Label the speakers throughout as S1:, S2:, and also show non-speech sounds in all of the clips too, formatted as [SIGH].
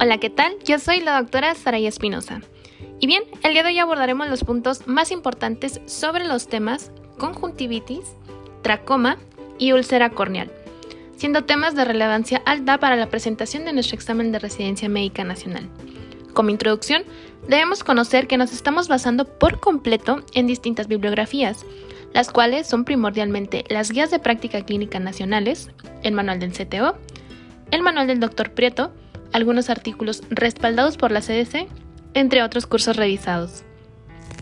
S1: Hola, ¿qué tal? Yo soy la doctora Saraya Espinosa. Y bien, el día de hoy abordaremos los puntos más importantes sobre los temas conjuntivitis, tracoma y úlcera corneal, siendo temas de relevancia alta para la presentación de nuestro examen de residencia médica nacional. Como introducción, debemos conocer que nos estamos basando por completo en distintas bibliografías, las cuales son primordialmente las guías de práctica clínica nacionales, el manual del CTO, el manual del Dr. Prieto, algunos artículos respaldados por la CDC, entre otros cursos revisados.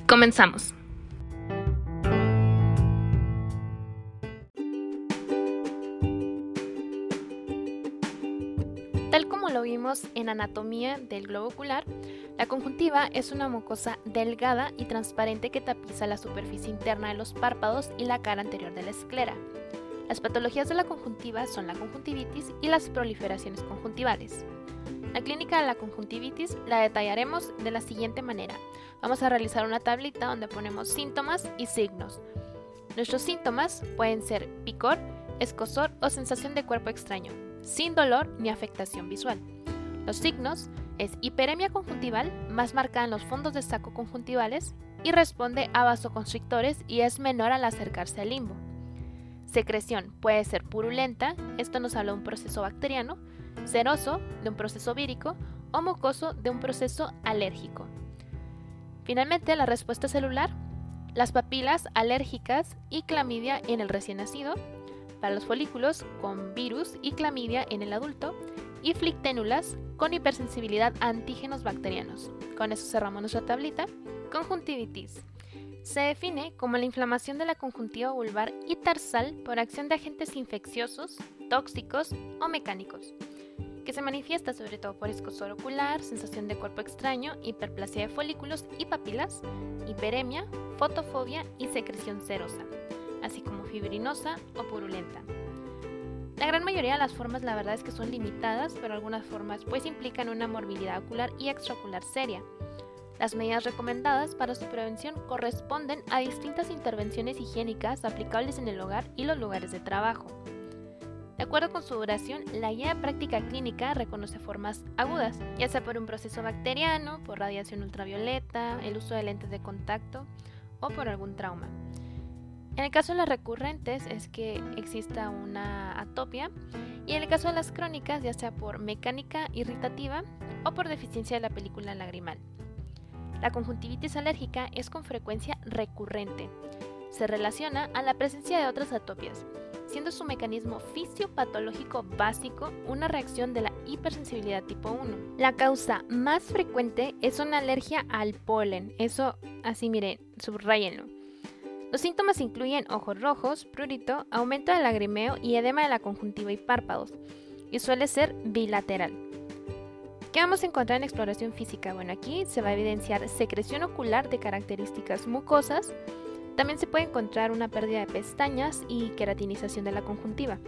S1: Comenzamos. Tal como lo vimos en anatomía del globo ocular, la conjuntiva es una mucosa delgada y transparente que tapiza la superficie interna de los párpados y la cara anterior de la esclera. Las patologías de la conjuntiva son la conjuntivitis y las proliferaciones conjuntivales. La clínica de la conjuntivitis la detallaremos de la siguiente manera. Vamos a realizar una tablita donde ponemos síntomas y signos. Nuestros síntomas pueden ser picor, escosor o sensación de cuerpo extraño, sin dolor ni afectación visual. Los signos es hiperemia conjuntival, más marcada en los fondos de saco conjuntivales, y responde a vasoconstrictores y es menor al acercarse al limbo. Secreción puede ser purulenta, esto nos habla de un proceso bacteriano, seroso de un proceso vírico o mucoso de un proceso alérgico. Finalmente, la respuesta celular, las papilas alérgicas y clamidia en el recién nacido, para los folículos con virus y clamidia en el adulto y flicténulas con hipersensibilidad a antígenos bacterianos. Con eso cerramos nuestra tablita. Conjuntivitis. Se define como la inflamación de la conjuntiva vulvar y tarsal por acción de agentes infecciosos, tóxicos o mecánicos, que se manifiesta sobre todo por escosor ocular, sensación de cuerpo extraño, hiperplasia de folículos y papilas, hiperemia, fotofobia y secreción serosa así como fibrinosa o purulenta. La gran mayoría de las formas la verdad es que son limitadas, pero algunas formas pues implican una morbilidad ocular y extraocular seria. Las medidas recomendadas para su prevención corresponden a distintas intervenciones higiénicas aplicables en el hogar y los lugares de trabajo. De acuerdo con su duración, la guía práctica clínica reconoce formas agudas, ya sea por un proceso bacteriano, por radiación ultravioleta, el uso de lentes de contacto o por algún trauma. En el caso de las recurrentes es que exista una atopia y en el caso de las crónicas ya sea por mecánica irritativa o por deficiencia de la película lagrimal. La conjuntivitis alérgica es con frecuencia recurrente. Se relaciona a la presencia de otras atopias, siendo su mecanismo fisiopatológico básico una reacción de la hipersensibilidad tipo 1. La causa más frecuente es una alergia al polen, eso así miren, subrayenlo. Los síntomas incluyen ojos rojos, prurito, aumento del lagrimeo y edema de la conjuntiva y párpados, y suele ser bilateral. ¿Qué vamos a encontrar en exploración física? Bueno, aquí se va a evidenciar secreción ocular de características mucosas. También se puede encontrar una pérdida de pestañas y queratinización de la conjuntiva.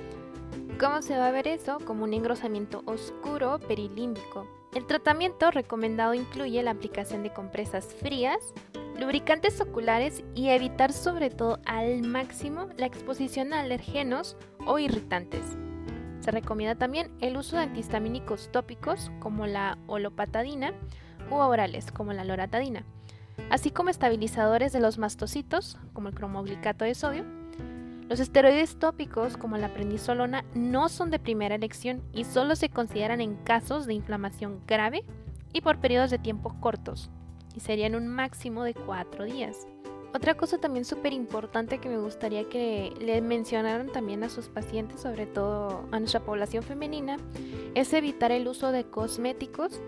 S1: ¿Cómo se va a ver eso? Como un engrosamiento oscuro perilímbico. El tratamiento recomendado incluye la aplicación de compresas frías, lubricantes oculares y evitar sobre todo al máximo la exposición a alergenos o irritantes. Se recomienda también el uso de antihistamínicos tópicos como la olopatadina u orales como la loratadina, así como estabilizadores de los mastocitos como el cromoglicato de sodio. Los esteroides tópicos como la prednisolona no son de primera elección y solo se consideran en casos de inflamación grave y por periodos de tiempo cortos, y serían un máximo de cuatro días. Otra cosa también súper importante que me gustaría que le mencionaran también a sus pacientes, sobre todo a nuestra población femenina, es evitar el uso de cosméticos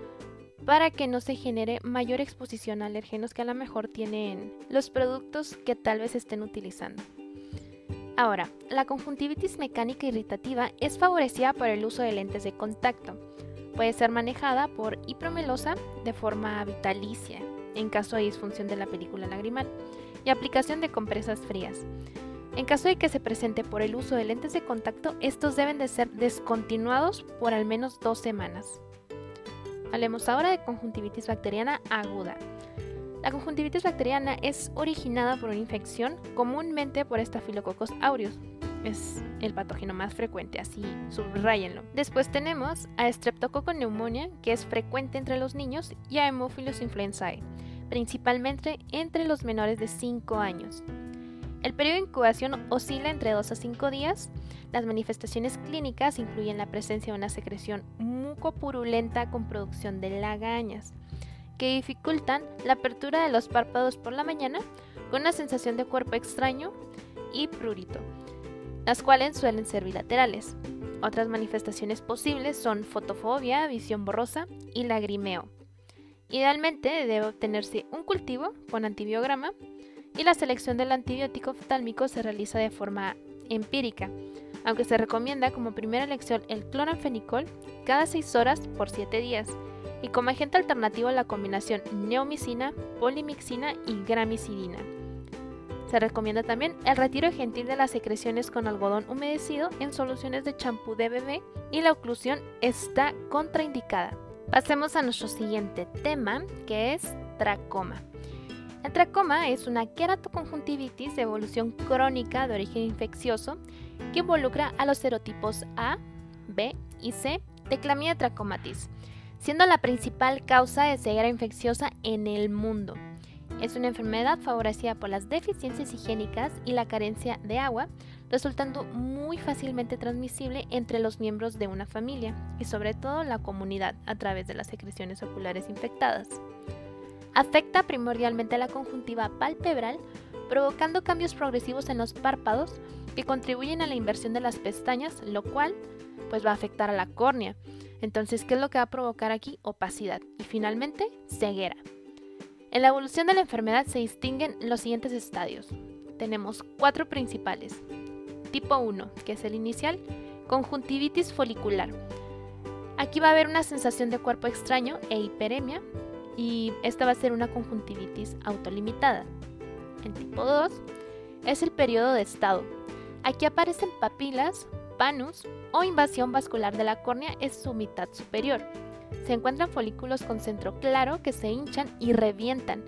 S1: para que no se genere mayor exposición a alergenos que a lo mejor tienen los productos que tal vez estén utilizando. Ahora, la conjuntivitis mecánica irritativa es favorecida por el uso de lentes de contacto. Puede ser manejada por hipromelosa de forma vitalicia, en caso de disfunción de la película lagrimal, y aplicación de compresas frías. En caso de que se presente por el uso de lentes de contacto, estos deben de ser descontinuados por al menos dos semanas. Hablemos ahora de conjuntivitis bacteriana aguda. La conjuntivitis bacteriana es originada por una infección, comúnmente por Staphylococcus aureus, es el patógeno más frecuente, así subrayenlo. Después tenemos a Streptococcus pneumonia, que es frecuente entre los niños, y a Haemophilus influenzae, principalmente entre los menores de 5 años. El periodo de incubación oscila entre 2 a 5 días. Las manifestaciones clínicas incluyen la presencia de una secreción mucopurulenta con producción de lagañas, que dificultan la apertura de los párpados por la mañana con una sensación de cuerpo extraño y prurito, las cuales suelen ser bilaterales. Otras manifestaciones posibles son fotofobia, visión borrosa y lagrimeo. Idealmente debe obtenerse un cultivo con antibiograma y la selección del antibiótico oftálmico se realiza de forma empírica, aunque se recomienda como primera elección el cloranfenicol cada 6 horas por 7 días y como agente alternativo la combinación neomicina, polimixina y gramicidina. Se recomienda también el retiro gentil de las secreciones con algodón humedecido en soluciones de champú de bebé y la oclusión está contraindicada. Pasemos a nuestro siguiente tema, que es tracoma. El tracoma es una queratoconjuntivitis de evolución crónica de origen infeccioso que involucra a los serotipos A, B y C de Clamidia trachomatis, siendo la principal causa de ceguera infecciosa en el mundo. Es una enfermedad favorecida por las deficiencias higiénicas y la carencia de agua, resultando muy fácilmente transmisible entre los miembros de una familia y sobre todo la comunidad a través de las secreciones oculares infectadas. Afecta primordialmente la conjuntiva palpebral, provocando cambios progresivos en los párpados que contribuyen a la inversión de las pestañas, lo cual pues va a afectar a la córnea. Entonces, ¿qué es lo que va a provocar aquí? Opacidad y finalmente ceguera. En la evolución de la enfermedad se distinguen los siguientes estadios. Tenemos cuatro principales. Tipo 1, que es el inicial, conjuntivitis folicular. Aquí va a haber una sensación de cuerpo extraño e hiperemia y esta va a ser una conjuntivitis autolimitada. En tipo 2 es el periodo de estado. Aquí aparecen papilas, panus o invasión vascular de la córnea en su mitad superior. Se encuentran folículos con centro claro que se hinchan y revientan.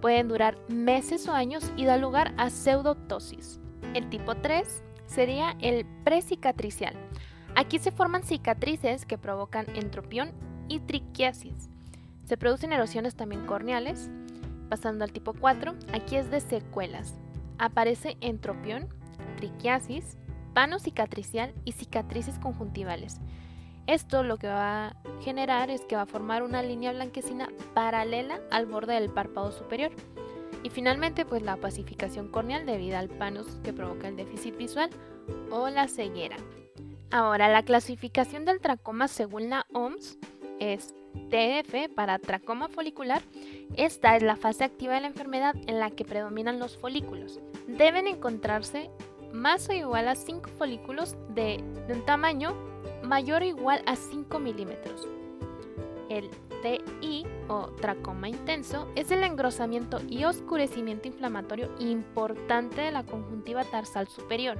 S1: Pueden durar meses o años y da lugar a pseudotosis. El tipo 3 sería el precicatricial. Aquí se forman cicatrices que provocan entropión y triquiasis. Se producen erosiones también corneales. Pasando al tipo 4, aquí es de secuelas. Aparece entropión, triquiasis, pano cicatricial y cicatrices conjuntivales. Esto lo que va a generar es que va a formar una línea blanquecina paralela al borde del párpado superior. Y finalmente, pues la pacificación corneal debido al panus que provoca el déficit visual o la ceguera. Ahora, la clasificación del tracoma según la OMS es TF para tracoma folicular. Esta es la fase activa de la enfermedad en la que predominan los folículos. Deben encontrarse más o igual a 5 folículos de, un tamaño mayor o igual a 5 milímetros. El TI o tracoma intenso es el engrosamiento y oscurecimiento inflamatorio importante de la conjuntiva tarsal superior,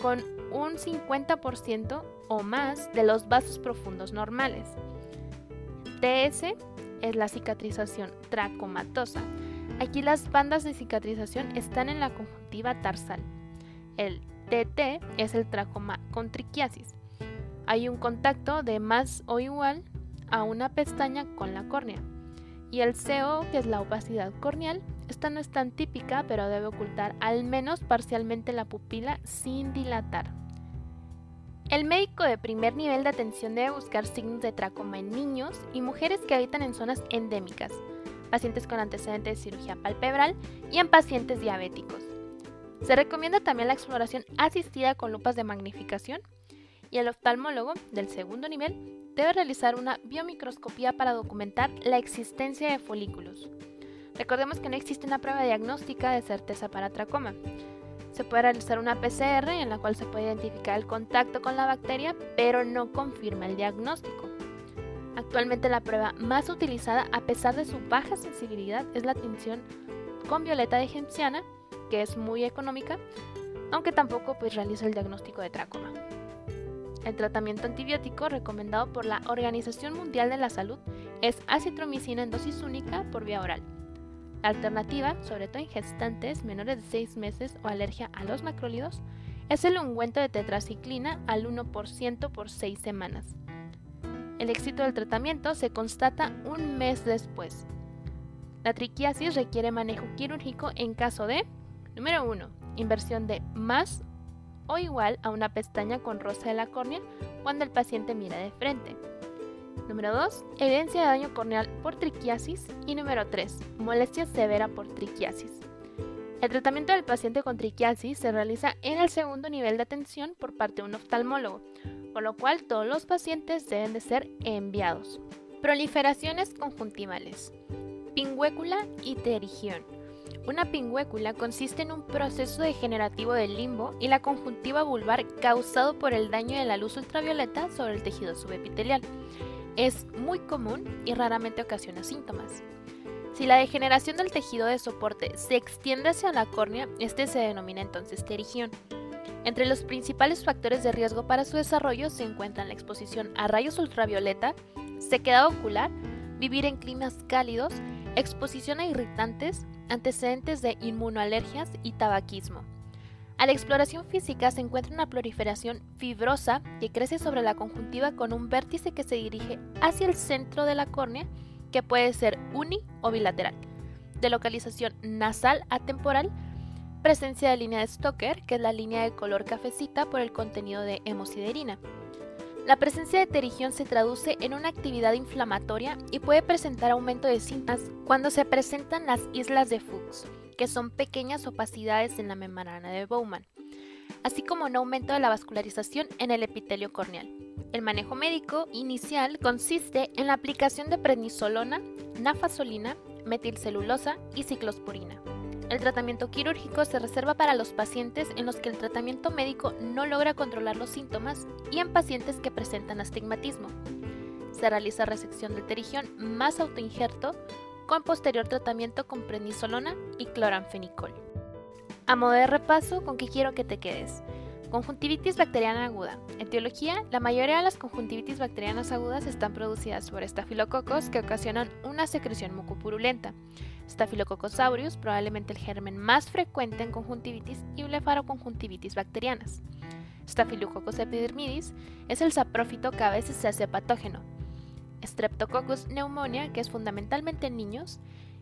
S1: con un 50% o más de los vasos profundos normales. TS es la cicatrización tracomatosa. Aquí las bandas de cicatrización están en la conjuntiva tarsal. El TT es el tracoma con triquiasis hay un contacto de más o igual a una pestaña con la córnea. Y el CO, que es la opacidad corneal, esta no es tan típica, pero debe ocultar al menos parcialmente la pupila sin dilatar. El médico de primer nivel de atención debe buscar signos de tracoma en niños y mujeres que habitan en zonas endémicas, pacientes con antecedentes de cirugía palpebral y en pacientes diabéticos. Se recomienda también la exploración asistida con lupas de magnificación y el oftalmólogo del segundo nivel debe realizar una biomicroscopía para documentar la existencia de folículos. Recordemos que no existe una prueba diagnóstica de certeza para tracoma. Se puede realizar una PCR en la cual se puede identificar el contacto con la bacteria, pero no confirma el diagnóstico. Actualmente la prueba más utilizada, a pesar de su baja sensibilidad, es la tinción con violeta de genciana, que es muy económica, aunque tampoco pues, realiza el diagnóstico de tracoma. El tratamiento antibiótico recomendado por la Organización Mundial de la Salud es acitromicina en dosis única por vía oral. Alternativa, sobre todo en gestantes menores de 6 meses o alergia a los macrólidos, es el ungüento de tetraciclina al 1% por 6 semanas. El éxito del tratamiento se constata un mes después. La triquiasis requiere manejo quirúrgico en caso de, número 1, inversión de más o igual a una pestaña con rosa de la córnea cuando el paciente mira de frente. Número 2. Evidencia de daño corneal por triquiasis. Y número 3. Molestia severa por triquiasis. El tratamiento del paciente con triquiasis se realiza en el segundo nivel de atención por parte de un oftalmólogo, por lo cual todos los pacientes deben de ser enviados. Proliferaciones conjuntivales. Pingüécula y terigión. Una pingüécula consiste en un proceso degenerativo del limbo y la conjuntiva vulvar causado por el daño de la luz ultravioleta sobre el tejido subepitelial. Es muy común y raramente ocasiona síntomas. Si la degeneración del tejido de soporte se extiende hacia la córnea, este se denomina entonces terigión. Entre los principales factores de riesgo para su desarrollo se encuentran la exposición a rayos ultravioleta, sequedad ocular, vivir en climas cálidos, exposición a irritantes, antecedentes de inmunoalergias y tabaquismo. A la exploración física se encuentra una proliferación fibrosa que crece sobre la conjuntiva con un vértice que se dirige hacia el centro de la córnea, que puede ser uni o bilateral, de localización nasal atemporal, presencia de línea de Stoker, que es la línea de color cafecita por el contenido de hemosiderina. La presencia de terigión se traduce en una actividad inflamatoria y puede presentar aumento de síntomas cuando se presentan las islas de Fuchs, que son pequeñas opacidades en la membrana de Bowman, así como un aumento de la vascularización en el epitelio corneal. El manejo médico inicial consiste en la aplicación de prednisolona, nafasolina, metilcelulosa y ciclosporina. El tratamiento quirúrgico se reserva para los pacientes en los que el tratamiento médico no logra controlar los síntomas y en pacientes que presentan astigmatismo. Se realiza resección del terigión más autoinjerto con posterior tratamiento con prednisolona y cloranfenicol. A modo de repaso, ¿con qué quiero que te quedes? Conjuntivitis bacteriana aguda. En teología, la mayoría de las conjuntivitis bacterianas agudas están producidas por estafilococos que ocasionan una secreción mucopurulenta. Staphylococcus aureus, probablemente el germen más frecuente en conjuntivitis y blefaroconjuntivitis bacterianas. Staphylococcus epidermidis es el saprófito que a veces se hace patógeno. Streptococcus pneumonia, que es fundamentalmente en niños,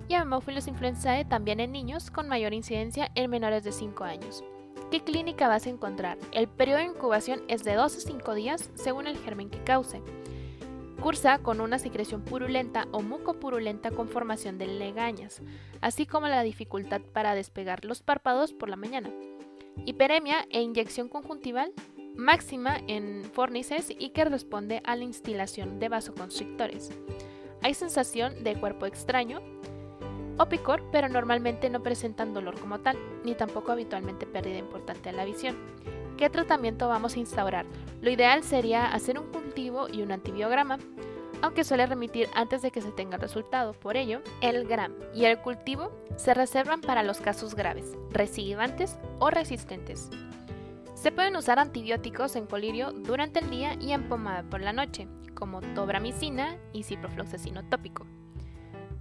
S1: y Haemophilus influenzae también en niños con mayor incidencia en menores de 5 años. ¿Qué clínica vas a encontrar? El periodo de incubación es de 2 a 5 días según el germen que cause. Cursa con una secreción purulenta o mucopurulenta con formación de legañas, así como la dificultad para despegar los párpados por la mañana. Hiperemia e inyección conjuntival máxima en fornices y que responde a la instilación de vasoconstrictores. Hay sensación de cuerpo extraño o picor, pero normalmente no presentan dolor como tal, ni tampoco habitualmente pérdida importante de la visión. ¿Qué tratamiento vamos a instaurar? Lo ideal sería hacer un cultivo y un antibiograma, aunque suele remitir antes de que se tenga el resultado. Por ello, el GRAM y el cultivo se reservan para los casos graves, recidivantes o resistentes. Se pueden usar antibióticos en colirio durante el día y en pomada por la noche, como tobramicina y ciprofloxacino tópico.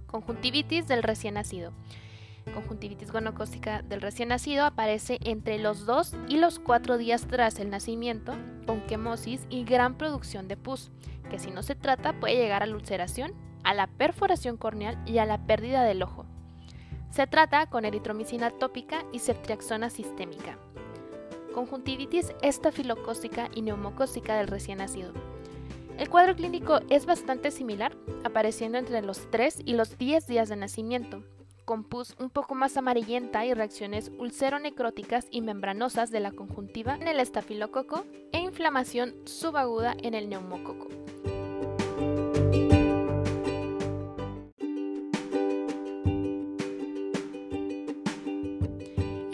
S1: Conjuntivitis del recién nacido conjuntivitis gonocócica del recién nacido aparece entre los 2 y los 4 días tras el nacimiento, con quemosis y gran producción de pus, que si no se trata puede llegar a la ulceración, a la perforación corneal y a la pérdida del ojo. Se trata con eritromicina tópica y ceftriaxona sistémica. Conjuntivitis estafilocócica y neumocócica del recién nacido. El cuadro clínico es bastante similar, apareciendo entre los 3 y los 10 días de nacimiento, con pus un poco más amarillenta y reacciones ulceronecróticas y membranosas de la conjuntiva en el estafilococo e inflamación subaguda en el neumococo.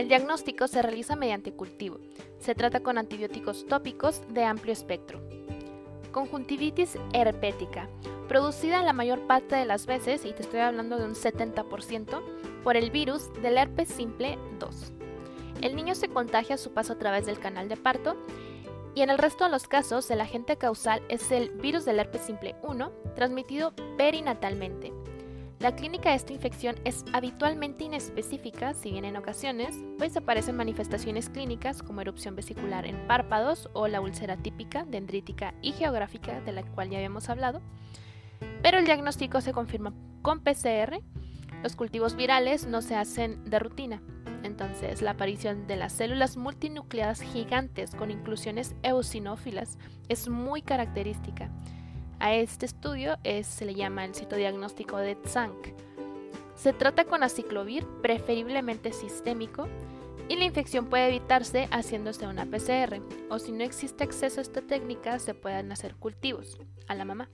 S1: El diagnóstico se realiza mediante cultivo. Se trata con antibióticos tópicos de amplio espectro. Conjuntivitis herpética producida la mayor parte de las veces, y te estoy hablando de un 70%, por el virus del herpes simple 2. El niño se contagia a su paso a través del canal de parto y en el resto de los casos el agente causal es el virus del herpes simple 1 transmitido perinatalmente. La clínica de esta infección es habitualmente inespecífica, si bien en ocasiones, pues aparecen manifestaciones clínicas como erupción vesicular en párpados o la úlcera típica, dendrítica y geográfica de la cual ya habíamos hablado. Pero el diagnóstico se confirma con PCR. Los cultivos virales no se hacen de rutina. Entonces, la aparición de las células multinucleadas gigantes con inclusiones eosinófilas es muy característica a este estudio se le llama el citodiagnóstico de Tzanck. Se trata con aciclovir, preferiblemente sistémico, y la infección puede evitarse haciéndose una PCR, o si no existe acceso a esta técnica, se pueden hacer cultivos a la mamá.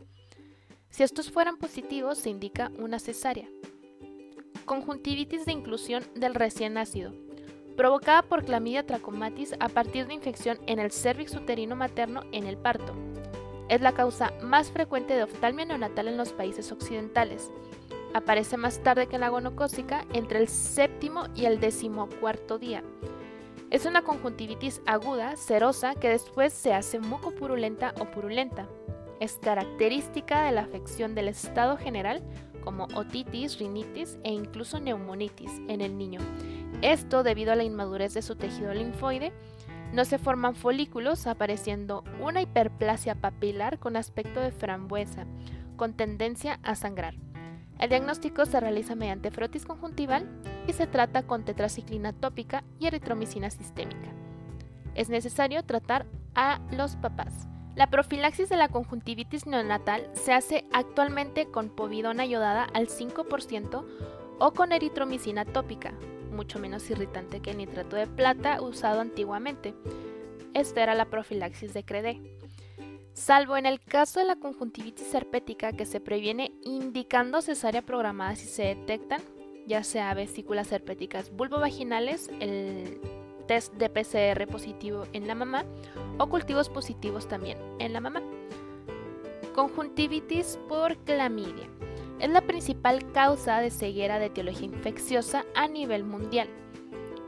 S1: Si estos fueran positivos, se indica una cesárea. Conjuntivitis de inclusión del recién nacido, provocada por clamidia trachomatis a partir de infección en el cervix uterino materno en el parto, es la causa más frecuente de oftalmia neonatal en los países occidentales. Aparece más tarde que la gonocócica entre el séptimo y el decimocuarto día. Es una conjuntivitis aguda, serosa, que después se hace mucopurulenta o purulenta. Es característica de la afección del estado general como otitis, rinitis e incluso neumonitis en el niño. Esto debido a la inmadurez de su tejido linfoide no se forman folículos, apareciendo una hiperplasia papilar con aspecto de frambuesa, con tendencia a sangrar. El diagnóstico se realiza mediante frotis conjuntival y se trata con tetraciclina tópica y eritromicina sistémica. Es necesario tratar a los papás. La profilaxis de la conjuntivitis neonatal se hace actualmente con povidona iodada al 5% o con eritromicina tópica, mucho menos irritante que el nitrato de plata usado antiguamente. Esta era la profilaxis de Credé. Salvo en el caso de la conjuntivitis herpética que se previene indicando cesárea programada si se detectan, ya sea vesículas herpéticas vulvovaginales, el test de PCR positivo en la mamá o cultivos positivos también en la mamá. Conjuntivitis por clamidia. Es la principal causa de ceguera de etiología infecciosa a nivel mundial.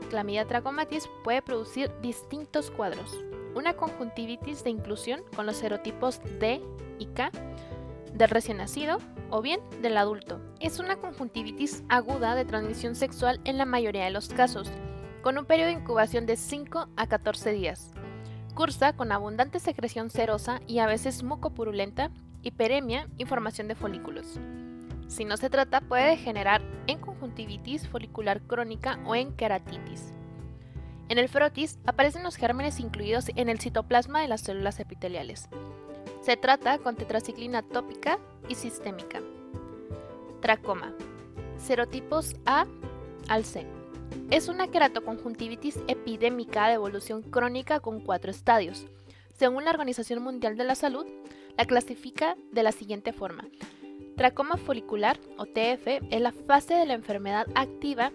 S1: Clamidia trachomatis puede producir distintos cuadros. Una conjuntivitis de inclusión con los serotipos D y K del recién nacido o bien del adulto. Es una conjuntivitis aguda de transmisión sexual en la mayoría de los casos, con un periodo de incubación de 5 a 14 días. Cursa con abundante secreción serosa y a veces mucopurulenta, hiperemia y formación de folículos. Si no se trata, puede degenerar en conjuntivitis folicular crónica o en queratitis. En el frotis aparecen los gérmenes incluidos en el citoplasma de las células epiteliales. Se trata con tetraciclina tópica y sistémica. Tracoma. Serotipos A al C. Es una queratoconjuntivitis epidémica de evolución crónica con cuatro estadios. Según la Organización Mundial de la Salud, la clasifica de la siguiente forma. Tracoma folicular, o TF, es la fase de la enfermedad activa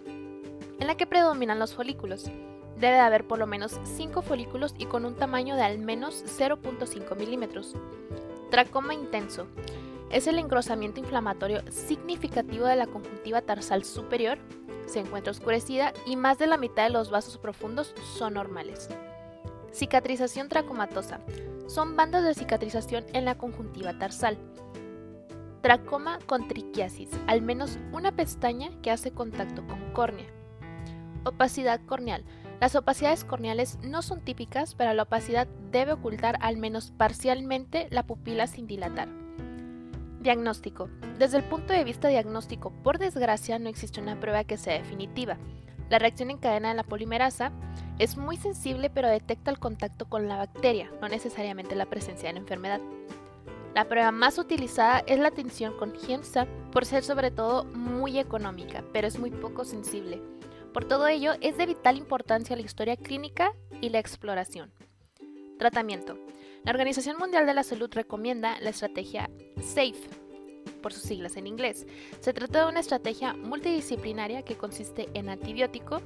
S1: en la que predominan los folículos. Debe de haber por lo menos 5 folículos y con un tamaño de al menos 0.5 milímetros. Tracoma intenso. Es el engrosamiento inflamatorio significativo de la conjuntiva tarsal superior. Se encuentra oscurecida y más de la mitad de los vasos profundos son normales. Cicatrización tracomatosa. Son bandas de cicatrización en la conjuntiva tarsal. Tracoma con triquiasis, al menos una pestaña que hace contacto con córnea. Opacidad corneal. Las opacidades corneales no son típicas, pero la opacidad debe ocultar al menos parcialmente la pupila sin dilatar. Diagnóstico. Desde el punto de vista diagnóstico, por desgracia, no existe una prueba que sea definitiva. La reacción en cadena de la polimerasa es muy sensible pero detecta el contacto con la bacteria, no necesariamente la presencia de la enfermedad. La prueba más utilizada es la tinción con por ser sobre todo muy económica, pero es muy poco sensible. Por todo ello, es de vital importancia la historia clínica y la exploración. Tratamiento. La Organización Mundial de la Salud recomienda la estrategia SAFE, por sus siglas en inglés. Se trata de una estrategia multidisciplinaria que consiste en antibiótico,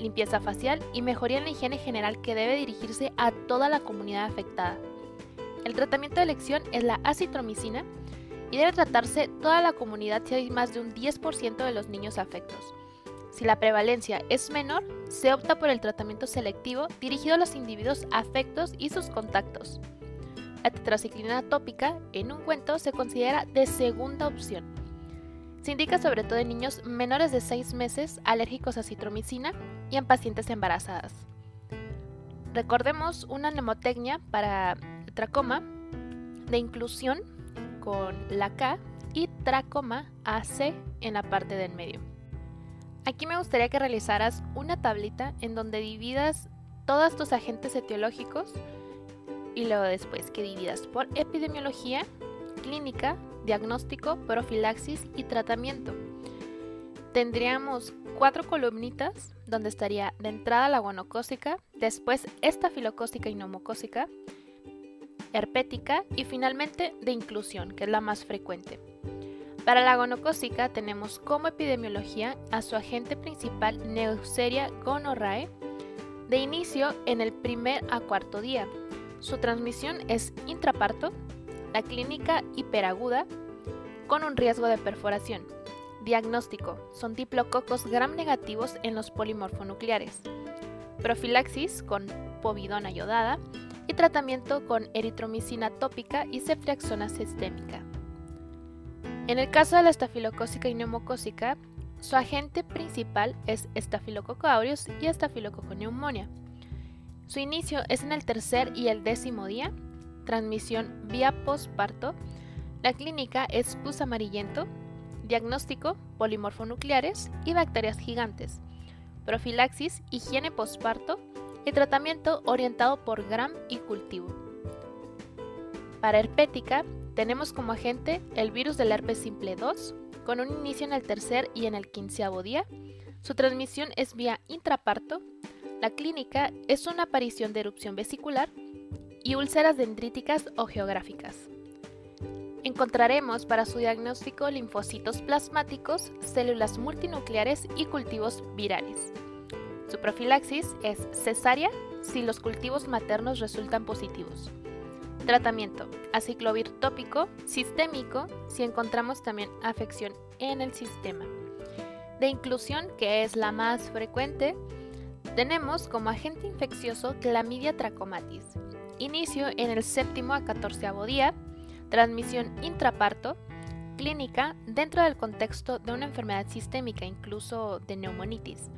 S1: limpieza facial y mejoría en la higiene general que debe dirigirse a toda la comunidad afectada. El tratamiento de elección es la acitromicina y debe tratarse toda la comunidad si hay más de un 10% de los niños afectos. Si la prevalencia es menor, se opta por el tratamiento selectivo dirigido a los individuos afectos y sus contactos. La tetraciclina tópica en un cuento se considera de segunda opción. Se indica sobre todo en niños menores de 6 meses alérgicos a citromicina y en pacientes embarazadas. Recordemos una mnemotecnia para tracoma de inclusión con la K y tracoma AC en la parte del medio. Aquí me gustaría que realizaras una tablita en donde dividas todos tus agentes etiológicos y luego después que dividas por epidemiología, clínica, diagnóstico, profilaxis y tratamiento. Tendríamos cuatro columnitas donde estaría de entrada la guanocócica, después estafilocócica y neumocócica, herpética y finalmente de inclusión, que es la más frecuente. Para la gonocócica tenemos como epidemiología a su agente principal Neusseria gonorrhoeae de inicio en el primer a cuarto día. Su transmisión es intraparto, la clínica hiperaguda con un riesgo de perforación. Diagnóstico: son diplococos gram negativos en los polimorfonucleares. Profilaxis con povidona yodada y tratamiento con eritromicina tópica y ceftriaxona sistémica. En el caso de la estafilocócica y neumocócica, su agente principal es Staphylococcus aureus y Staphylococcus pneumonia. Su inicio es en el tercer y el décimo día, transmisión vía postparto. La clínica es pus amarillento, diagnóstico polimorfonucleares y bacterias gigantes, profilaxis, higiene postparto y tratamiento orientado por gram y cultivo. Para herpética, tenemos como agente el virus del herpes simple 2, con un inicio en el tercer y en el quinceavo día. Su transmisión es vía intraparto. La clínica es una aparición de erupción vesicular y úlceras dendríticas o geográficas. Encontraremos para su diagnóstico linfocitos plasmáticos, células multinucleares y cultivos virales. Su profilaxis es cesárea si los cultivos maternos resultan positivos. Tratamiento: aciclovir tópico, sistémico si encontramos también afección en el sistema. De inclusión, que es la más frecuente, tenemos como agente infeccioso Clamidia trachomatis. Inicio en el séptimo a catorceavo día, transmisión intraparto, clínica dentro del contexto de una enfermedad sistémica, incluso de neumonitis.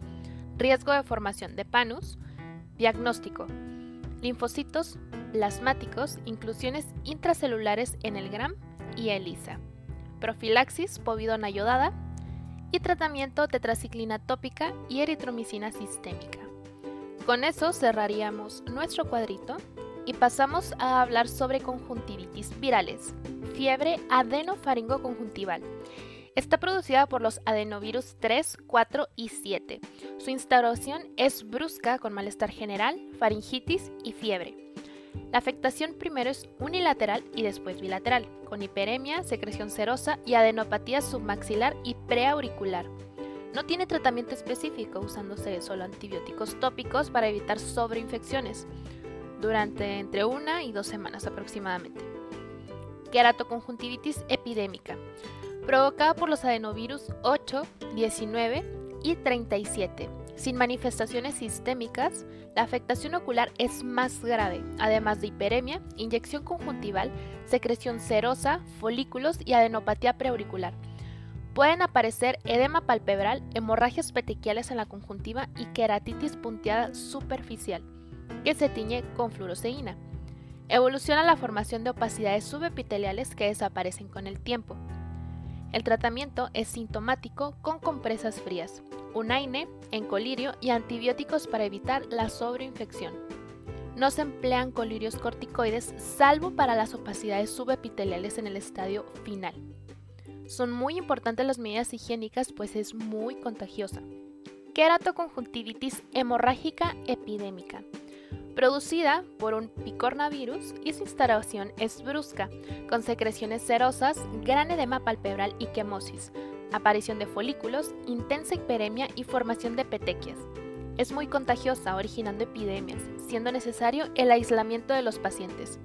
S1: Riesgo de formación de panus. Diagnóstico: linfocitos plasmáticos, inclusiones intracelulares en el GRAM y ELISA, profilaxis povidona yodada y tratamiento tetraciclina tópica y eritromicina sistémica. Con eso cerraríamos nuestro cuadrito y pasamos a hablar sobre conjuntivitis virales, fiebre adenofaringoconjuntival. Está producida por los adenovirus 3, 4 y 7. Su instauración es brusca con malestar general, faringitis y fiebre. La afectación primero es unilateral y después bilateral, con hiperemia, secreción serosa y adenopatía submaxilar y preauricular. No tiene tratamiento específico, usándose solo antibióticos tópicos para evitar sobreinfecciones, durante entre una y dos semanas aproximadamente. Queratoconjuntivitis epidémica, provocada por los adenovirus 8, 19 y 37, sin manifestaciones sistémicas, la afectación ocular es más grave, además de hiperemia, inyección conjuntival, secreción serosa, folículos y adenopatía preauricular. Pueden aparecer edema palpebral, hemorragias petequiales en la conjuntiva y queratitis punteada superficial, que se tiñe con fluoroseína. Evoluciona la formación de opacidades subepiteliales que desaparecen con el tiempo. El tratamiento es sintomático con compresas frías, UNAINE en colirio y antibióticos para evitar la sobreinfección. No se emplean colirios corticoides salvo para las opacidades subepiteliales en el estadio final. Son muy importantes las medidas higiénicas pues es muy contagiosa. Queratoconjuntivitis hemorrágica epidémica producida por un picornavirus y su instalación es brusca, con secreciones serosas, gran edema palpebral y quemosis, aparición de folículos, intensa hiperemia y formación de petequias. Es muy contagiosa, originando epidemias, siendo necesario el aislamiento de los pacientes.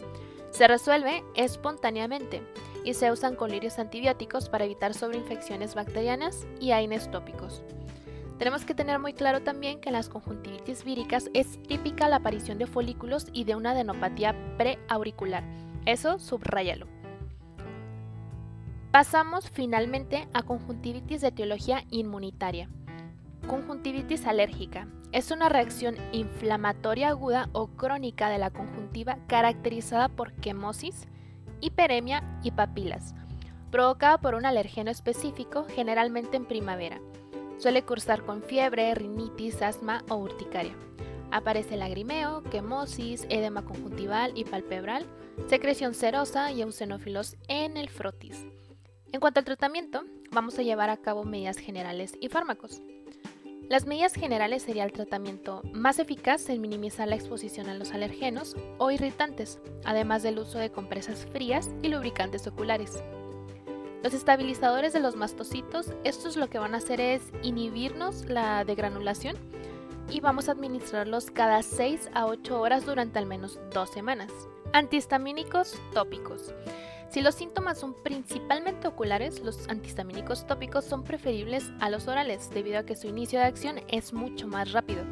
S1: Se resuelve espontáneamente y se usan colirios antibióticos para evitar sobreinfecciones bacterianas y AINES tópicos. Tenemos que tener muy claro también que en las conjuntivitis víricas es típica la aparición de folículos y de una adenopatía preauricular. Eso subráyalo. Pasamos finalmente a conjuntivitis de etiología inmunitaria. Conjuntivitis alérgica. Es una reacción inflamatoria aguda o crónica de la conjuntiva caracterizada por quemosis, hiperemia y papilas, provocada por un alergeno específico, generalmente en primavera. Suele cursar con fiebre, rinitis, asma o urticaria. Aparece lagrimeo, quemosis, edema conjuntival y palpebral, secreción serosa y eosinófilos en el frotis. En cuanto al tratamiento, vamos a llevar a cabo medidas generales y fármacos. Las medidas generales sería el tratamiento más eficaz en minimizar la exposición a los alergenos o irritantes, además del uso de compresas frías y lubricantes oculares. Los estabilizadores de los mastocitos, estos lo que van a hacer es inhibirnos la degranulación y vamos a administrarlos cada 6 a 8 horas durante al menos 2 semanas. Antihistamínicos tópicos. Si los síntomas son principalmente oculares, los antihistamínicos tópicos son preferibles a los orales debido a que su inicio de acción es mucho más rápido.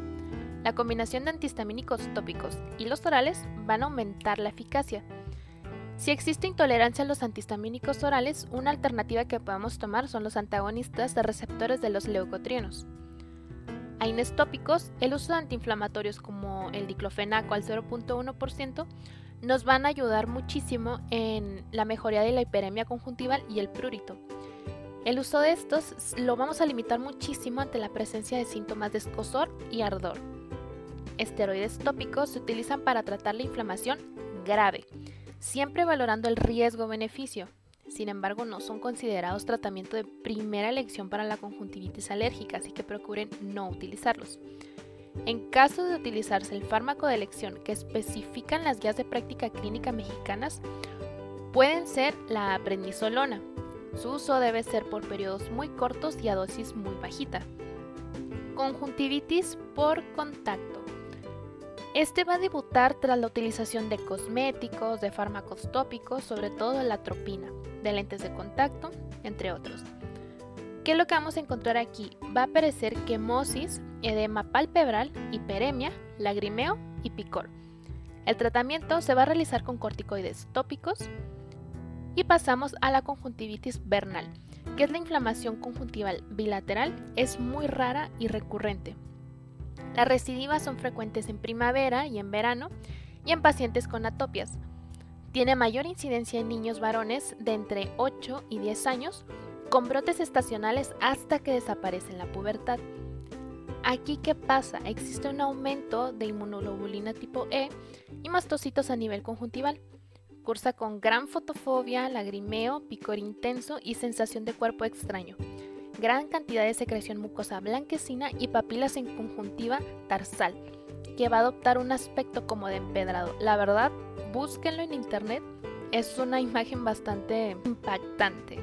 S1: La combinación de antihistamínicos tópicos y los orales van a aumentar la eficacia. Si existe intolerancia a los antihistamínicos orales, una alternativa que podemos tomar son los antagonistas de receptores de los leucotrienos. A tópicos, el uso de antiinflamatorios como el diclofenaco al 0.1% nos van a ayudar muchísimo en la mejoría de la hiperemia conjuntival y el prurito. El uso de estos lo vamos a limitar muchísimo ante la presencia de síntomas de escosor y ardor. Esteroides tópicos se utilizan para tratar la inflamación grave, siempre valorando el riesgo-beneficio. Sin embargo, no son considerados tratamiento de primera elección para la conjuntivitis alérgica, así que procuren no utilizarlos. En caso de utilizarse el fármaco de elección que especifican las guías de práctica clínica mexicanas, pueden ser la prednisolona. Su uso debe ser por periodos muy cortos y a dosis muy bajita. Conjuntivitis por contacto. Este va a debutar tras la utilización de cosméticos, de fármacos tópicos, sobre todo la atropina, de lentes de contacto, entre otros. ¿Qué es lo que vamos a encontrar aquí? Va a aparecer quemosis, edema palpebral, hiperemia, lagrimeo y picor. El tratamiento se va a realizar con corticoides tópicos y pasamos a la conjuntivitis vernal, que es la inflamación conjuntival bilateral, es muy rara y recurrente. Las recidivas son frecuentes en primavera y en verano y en pacientes con atopias. Tiene mayor incidencia en niños varones de entre 8 y 10 años con brotes estacionales hasta que desaparece en la pubertad. Aquí, ¿qué pasa? Existe un aumento de inmunoglobulina tipo E y mastocitos a nivel conjuntival. Cursa con gran fotofobia, lagrimeo, picor intenso y sensación de cuerpo extraño. Gran cantidad de secreción mucosa blanquecina y papilas en conjuntiva tarsal, que va a adoptar un aspecto como de empedrado. La verdad, búsquenlo en internet, es una [LAUGHS] imagen bastante impactante.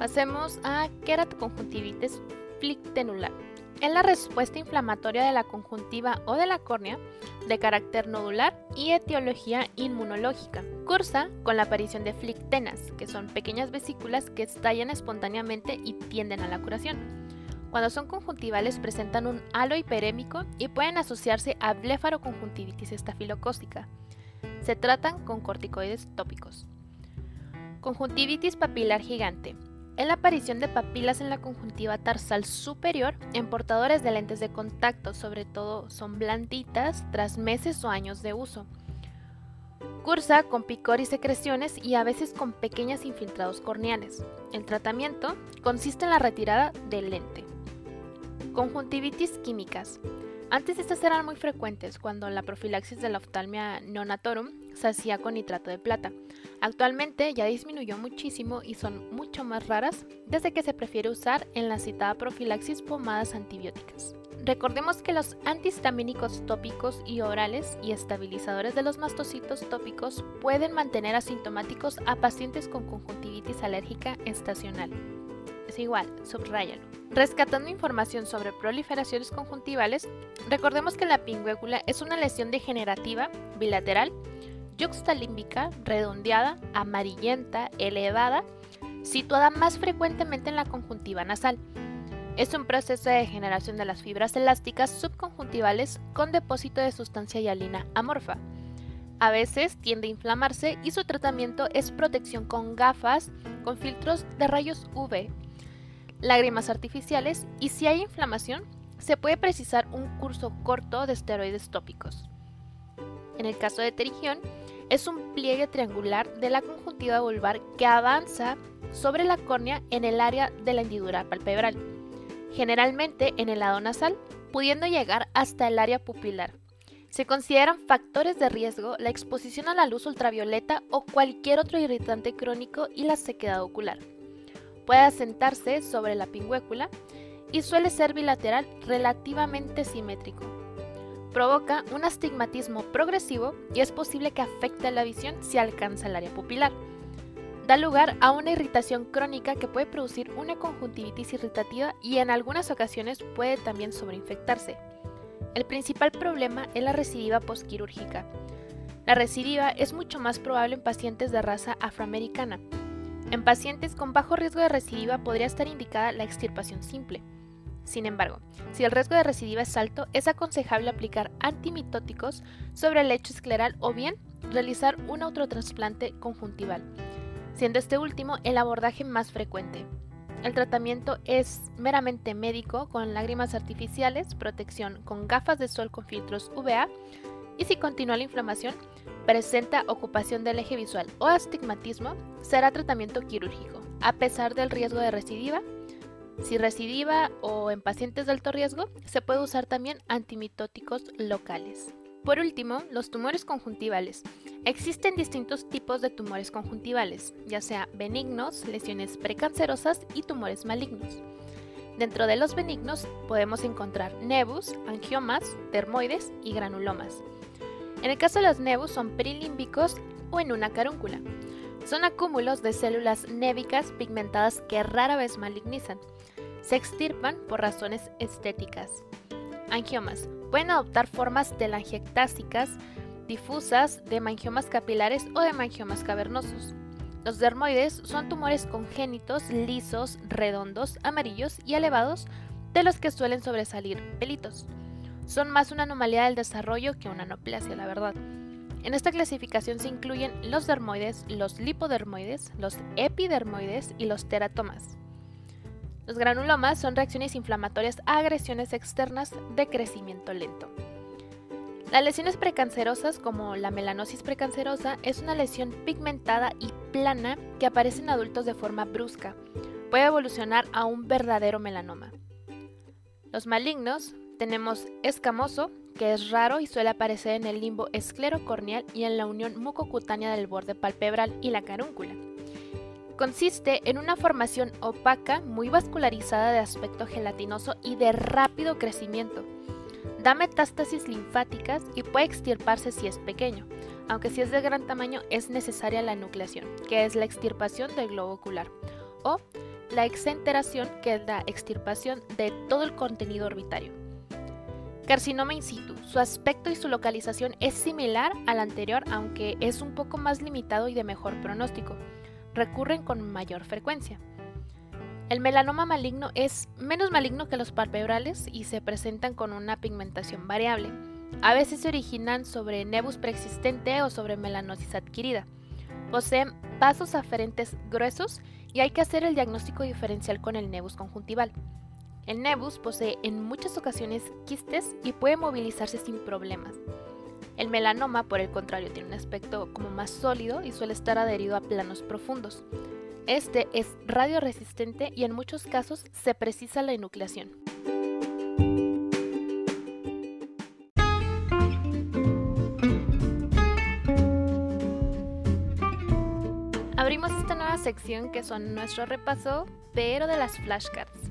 S1: Pasemos a queratoconjuntivitis flictenular. Es la respuesta inflamatoria de la conjuntiva o de la córnea de carácter nodular y etiología inmunológica. Cursa con la aparición de flictenas, que son pequeñas vesículas que estallan espontáneamente y tienden a la curación. Cuando son conjuntivales presentan un halo hiperémico y pueden asociarse a blefaroconjuntivitis estafilocócica. Se tratan con corticoides tópicos. Conjuntivitis papilar gigante es la aparición de papilas en la conjuntiva tarsal superior en portadores de lentes de contacto, sobre todo son blanditas tras meses o años de uso. Cursa con picor y secreciones y a veces con pequeños infiltrados corneales. El tratamiento consiste en la retirada del lente. Conjuntivitis químicas. Antes estas eran muy frecuentes cuando la profilaxis de la oftalmia neonatorum se hacía con nitrato de plata. Actualmente ya disminuyó muchísimo y son mucho más raras desde que se prefiere usar en la citada profilaxis pomadas antibióticas. Recordemos que los antihistamínicos tópicos y orales y estabilizadores de los mastocitos tópicos pueden mantener asintomáticos a pacientes con conjuntivitis alérgica estacional. Es igual, subráyalo. Rescatando información sobre proliferaciones conjuntivales, recordemos que la pingüécula es una lesión degenerativa bilateral, yuxtalímbica, redondeada, amarillenta, elevada, situada más frecuentemente en la conjuntiva nasal. Es un proceso de degeneración de las fibras elásticas subconjuntivales con depósito de sustancia hialina amorfa. A veces tiende a inflamarse y su tratamiento es protección con gafas con filtros de rayos UV, lágrimas artificiales y si hay inflamación, se puede precisar un curso corto de esteroides tópicos. En el caso de terigión, es un pliegue triangular de la conjuntiva vulvar que avanza sobre la córnea en el área de la hendidura palpebral, generalmente en el lado nasal, pudiendo llegar hasta el área pupilar. Se consideran factores de riesgo la exposición a la luz ultravioleta o cualquier otro irritante crónico y la sequedad ocular. Puede asentarse sobre la pingüécula y suele ser bilateral relativamente simétrico. Provoca un astigmatismo progresivo y es posible que afecte la visión si alcanza el área pupilar. Da lugar a una irritación crónica que puede producir una conjuntivitis irritativa y en algunas ocasiones puede también sobreinfectarse. El principal problema es la recidiva postquirúrgica. La recidiva es mucho más probable en pacientes de raza afroamericana. En pacientes con bajo riesgo de recidiva podría estar indicada la extirpación simple. Sin embargo, si el riesgo de recidiva es alto, es aconsejable aplicar antimitóticos sobre el lecho escleral o bien realizar un autotransplante conjuntival, siendo este último el abordaje más frecuente. El tratamiento es meramente médico con lágrimas artificiales, protección con gafas de sol con filtros UVA y si continúa la inflamación, presenta ocupación del eje visual o astigmatismo, será tratamiento quirúrgico, a pesar del riesgo de recidiva si recidiva o en pacientes de alto riesgo, se puede usar también antimitóticos locales. Por último, los tumores conjuntivales. Existen distintos tipos de tumores conjuntivales, ya sea benignos, lesiones precancerosas y tumores malignos. Dentro de los benignos podemos encontrar nebus, angiomas, dermoides y granulomas. En el caso de los nebus son perilímbicos o en una carúncula. Son acúmulos de células névicas pigmentadas que rara vez malignizan se extirpan por razones estéticas. Angiomas. Pueden adoptar formas telangiectásicas difusas de mangiomas capilares o de mangiomas cavernosos. Los dermoides son tumores congénitos, lisos, redondos, amarillos y elevados, de los que suelen sobresalir pelitos. Son más una anomalía del desarrollo que una anoplasia, la verdad. En esta clasificación se incluyen los dermoides, los lipodermoides, los epidermoides y los teratomas. Los granulomas son reacciones inflamatorias a agresiones externas de crecimiento lento. Las lesiones precancerosas, como la melanosis precancerosa, es una lesión pigmentada y plana que aparece en adultos de forma brusca. Puede evolucionar a un verdadero melanoma. Los malignos tenemos escamoso, que es raro y suele aparecer en el limbo esclerocorneal y en la unión mucocutánea del borde palpebral y la carúncula. Consiste en una formación opaca, muy vascularizada de aspecto gelatinoso y de rápido crecimiento. Da metástasis linfáticas y puede extirparse si es pequeño, aunque si es de gran tamaño es necesaria la enucleación, que es la extirpación del globo ocular, o la exenteración, que es la extirpación de todo el contenido orbitario. Carcinoma in situ. Su aspecto y su localización es similar al anterior, aunque es un poco más limitado y de mejor pronóstico recurren con mayor frecuencia. El melanoma maligno es menos maligno que los palpebrales y se presentan con una pigmentación variable. A veces se originan sobre nebus preexistente o sobre melanosis adquirida. Poseen vasos aferentes gruesos y hay que hacer el diagnóstico diferencial con el nebus conjuntival. El nebus posee en muchas ocasiones quistes y puede movilizarse sin problemas. El melanoma, por el contrario, tiene un aspecto como más sólido y suele estar adherido a planos profundos. Este es radioresistente y en muchos casos se precisa la enucleación. Abrimos esta nueva sección que son nuestro repaso, pero de las flashcards.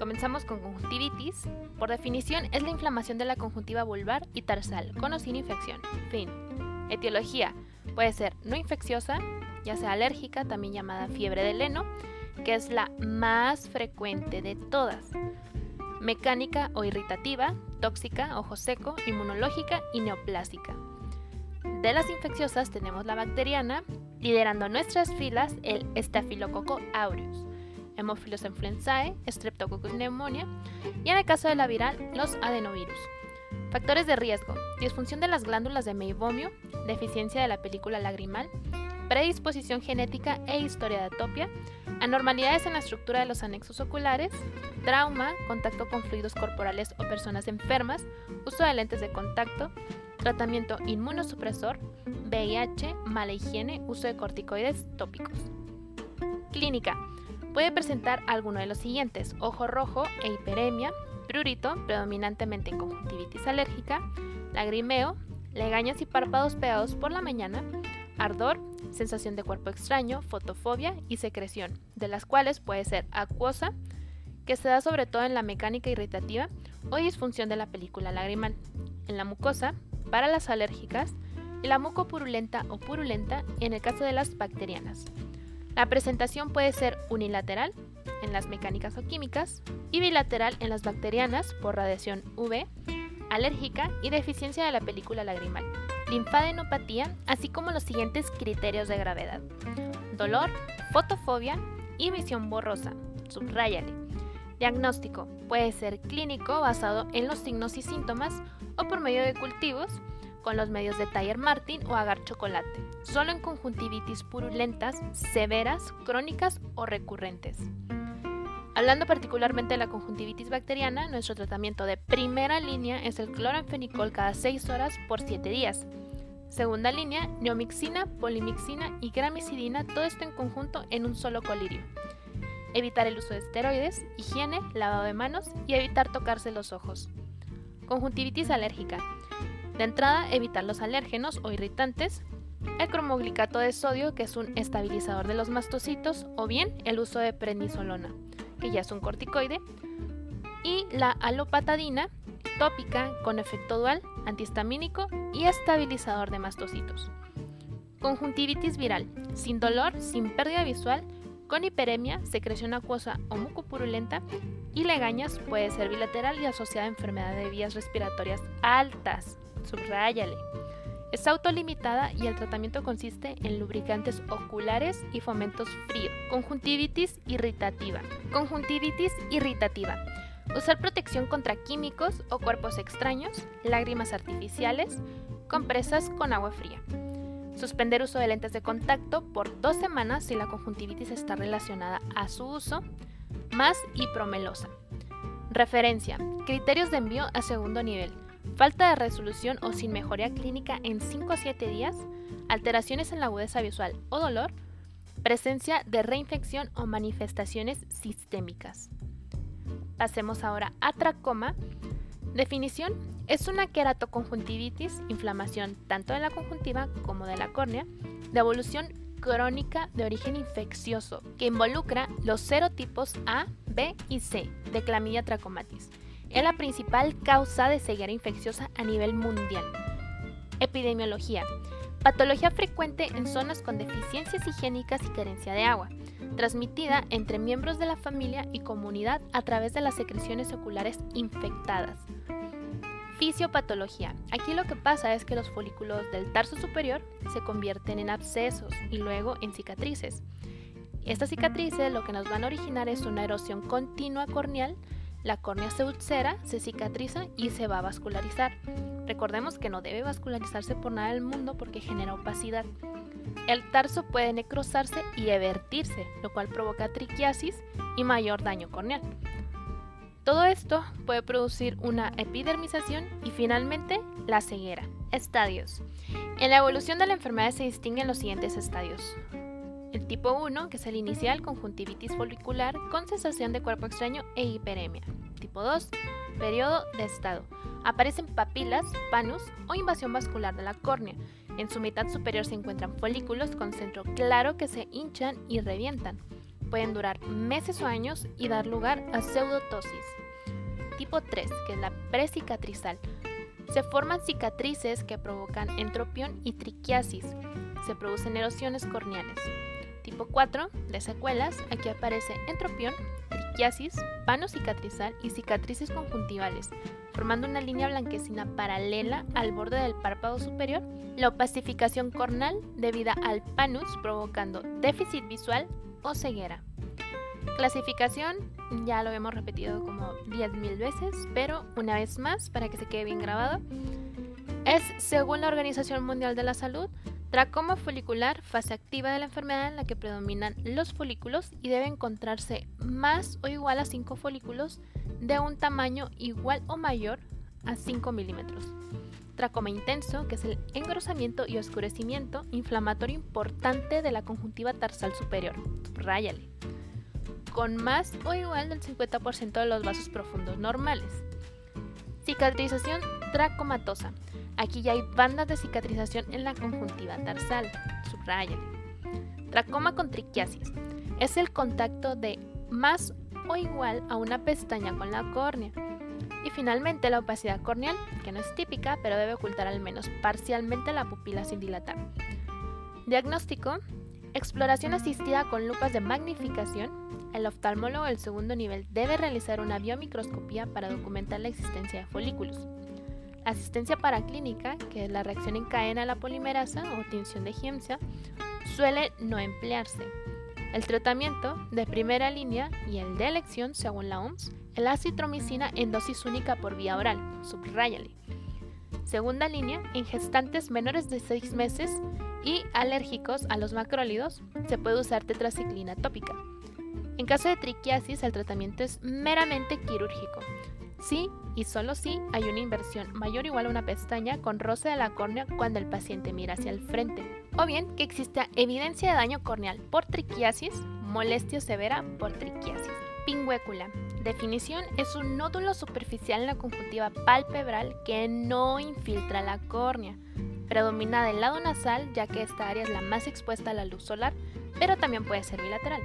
S1: Comenzamos con conjuntivitis. Por definición, es la inflamación de la conjuntiva vulvar y tarsal, con o sin infección. Fin. Etiología. Puede ser no infecciosa, ya sea alérgica, también llamada fiebre del heno, que es la más frecuente de todas. Mecánica o irritativa, tóxica, ojo seco, inmunológica y neoplásica. De las infecciosas tenemos la bacteriana, liderando nuestras filas el Staphylococcus aureus. Hemophilus influenzae, Streptococcus pneumonia y en el caso de la viral, los adenovirus. Factores de riesgo. disfunción de las glándulas de meibomio, deficiencia de la película lagrimal, predisposición genética e historia de atopia, anormalidades en la estructura de los anexos oculares, trauma, contacto con fluidos corporales o personas enfermas, uso de lentes de contacto, tratamiento inmunosupresor, VIH, mala higiene, uso de corticoides tópicos. Clínica. Puede presentar alguno de los siguientes, ojo rojo e hiperemia, prurito, predominantemente conjuntivitis alérgica, lagrimeo, legañas y párpados pegados por la mañana, ardor, sensación de cuerpo extraño, fotofobia y secreción, de las cuales puede ser acuosa, que se da sobre todo en la mecánica irritativa o disfunción de la película lagrimal. En la mucosa, para las alérgicas, y la mucopurulenta o purulenta en el caso de las bacterianas. La presentación puede ser unilateral en las mecánicas o químicas y bilateral en las bacterianas por radiación UV, alérgica y deficiencia de la película lagrimal linfadenopatía, así como los siguientes criterios de gravedad. Dolor, fotofobia y visión borrosa. Subráyale. Diagnóstico. Puede ser clínico basado en los signos y síntomas o por medio de cultivos con los medios de Taller Martin o agar chocolate, solo en conjuntivitis purulentas, severas, crónicas o recurrentes. Hablando particularmente de la conjuntivitis bacteriana, nuestro tratamiento de primera línea es el cloranfenicol cada 6 horas por 7 días. Segunda línea, neomixina, polimixina y gramicidina, todo esto en conjunto en un solo colirio. Evitar el uso de esteroides, higiene, lavado de manos y evitar tocarse los ojos. Conjuntivitis alérgica. De entrada, evitar los alérgenos o irritantes, el cromoglicato de sodio, que es un estabilizador de los mastocitos, o bien el uso de prednisolona que ya es un corticoide, y la alopatadina, tópica con efecto dual, antihistamínico y estabilizador de mastocitos. Conjuntivitis viral, sin dolor, sin pérdida visual, con hiperemia, secreción acuosa o mucopurulenta y legañas puede ser bilateral y asociada a enfermedad de vías respiratorias altas. Subráyale. Es autolimitada y el tratamiento consiste en lubricantes oculares y fomentos fríos. Conjuntivitis irritativa. Conjuntivitis irritativa. Usar protección contra químicos o cuerpos extraños, lágrimas artificiales, compresas con agua fría. Suspender uso de lentes de contacto por dos semanas si la conjuntivitis está relacionada a su uso, más hipromelosa. Referencia. Criterios de envío a segundo nivel falta de resolución o sin mejoría clínica en 5 a 7 días, alteraciones en la agudeza visual o dolor, presencia de reinfección o manifestaciones sistémicas. Pasemos ahora a tracoma. Definición: es una queratoconjuntivitis, inflamación tanto de la conjuntiva como de la córnea, de evolución crónica de origen infeccioso que involucra los serotipos A, B y C de clamidia trachomatis es la principal causa de ceguera infecciosa a nivel mundial. Epidemiología. Patología frecuente en zonas con deficiencias higiénicas y carencia de agua, transmitida entre miembros de la familia y comunidad a través de las secreciones oculares infectadas. Fisiopatología. Aquí lo que pasa es que los folículos del tarso superior se convierten en abscesos y luego en cicatrices. Estas cicatrices lo que nos van a originar es una erosión continua corneal la córnea se ulcera, se cicatriza y se va a vascularizar. Recordemos que no debe vascularizarse por nada del mundo porque genera opacidad. El tarso puede necrosarse y evertirse, lo cual provoca triquiasis y mayor daño corneal. Todo esto puede producir una epidermización y finalmente la ceguera. Estadios. En la evolución de la enfermedad se distinguen los siguientes estadios. El tipo 1, que es el inicial, conjuntivitis folicular con sensación de cuerpo extraño e hiperemia. Tipo 2, periodo de estado. Aparecen papilas, panus o invasión vascular de la córnea. En su mitad superior se encuentran folículos con centro claro que se hinchan y revientan. Pueden durar meses o años y dar lugar a pseudotosis. Tipo 3, que es la precicatrizal. Se forman cicatrices que provocan entropión y triquiasis. Se producen erosiones corneales. Tipo 4, de secuelas, aquí aparece entropión, triquiasis, vano cicatrizal y cicatrices conjuntivales, formando una línea blanquecina paralela al borde del párpado superior, la opacificación cornal debida al panus provocando déficit visual o ceguera. Clasificación, ya lo hemos repetido como 10.000 veces, pero una vez más para que se quede bien grabado. Es, según la Organización Mundial de la Salud, tracoma folicular, fase activa de la enfermedad en la que predominan los folículos y debe encontrarse más o igual a 5 folículos de un tamaño igual o mayor a 5 milímetros. Tracoma intenso, que es el engrosamiento y oscurecimiento inflamatorio importante de la conjuntiva tarsal superior. Ráyale. Con más o igual del 50% de los vasos profundos normales. Cicatrización tracomatosa. Aquí ya hay bandas de cicatrización en la conjuntiva tarsal. Subráyale. Tracoma con triquiasis. Es el contacto de más o igual a una pestaña con la córnea y finalmente la opacidad corneal, que no es típica, pero debe ocultar al menos parcialmente la pupila sin dilatar. Diagnóstico. Exploración asistida con lupas de magnificación. El oftalmólogo del segundo nivel debe realizar una biomicroscopía para documentar la existencia de folículos. Asistencia paraclínica, que es la reacción en cadena a la polimerasa o tinción de Giemsa, suele no emplearse. El tratamiento de primera línea y el de elección, según la OMS, la acitromicina en dosis única por vía oral, subráyale. Segunda línea, en gestantes menores de 6 meses y alérgicos a los macrólidos, se puede usar tetraciclina tópica. En caso de triquiasis, el tratamiento es meramente quirúrgico. Sí y solo si hay una inversión mayor o igual a una pestaña con roce de la córnea cuando el paciente mira hacia el frente. O bien que exista evidencia de daño corneal por triquiasis, molestia severa por triquiasis. Pingüécula. Definición es un nódulo superficial en la conjuntiva palpebral que no infiltra la córnea. Predomina del lado nasal ya que esta área es la más expuesta a la luz solar, pero también puede ser bilateral.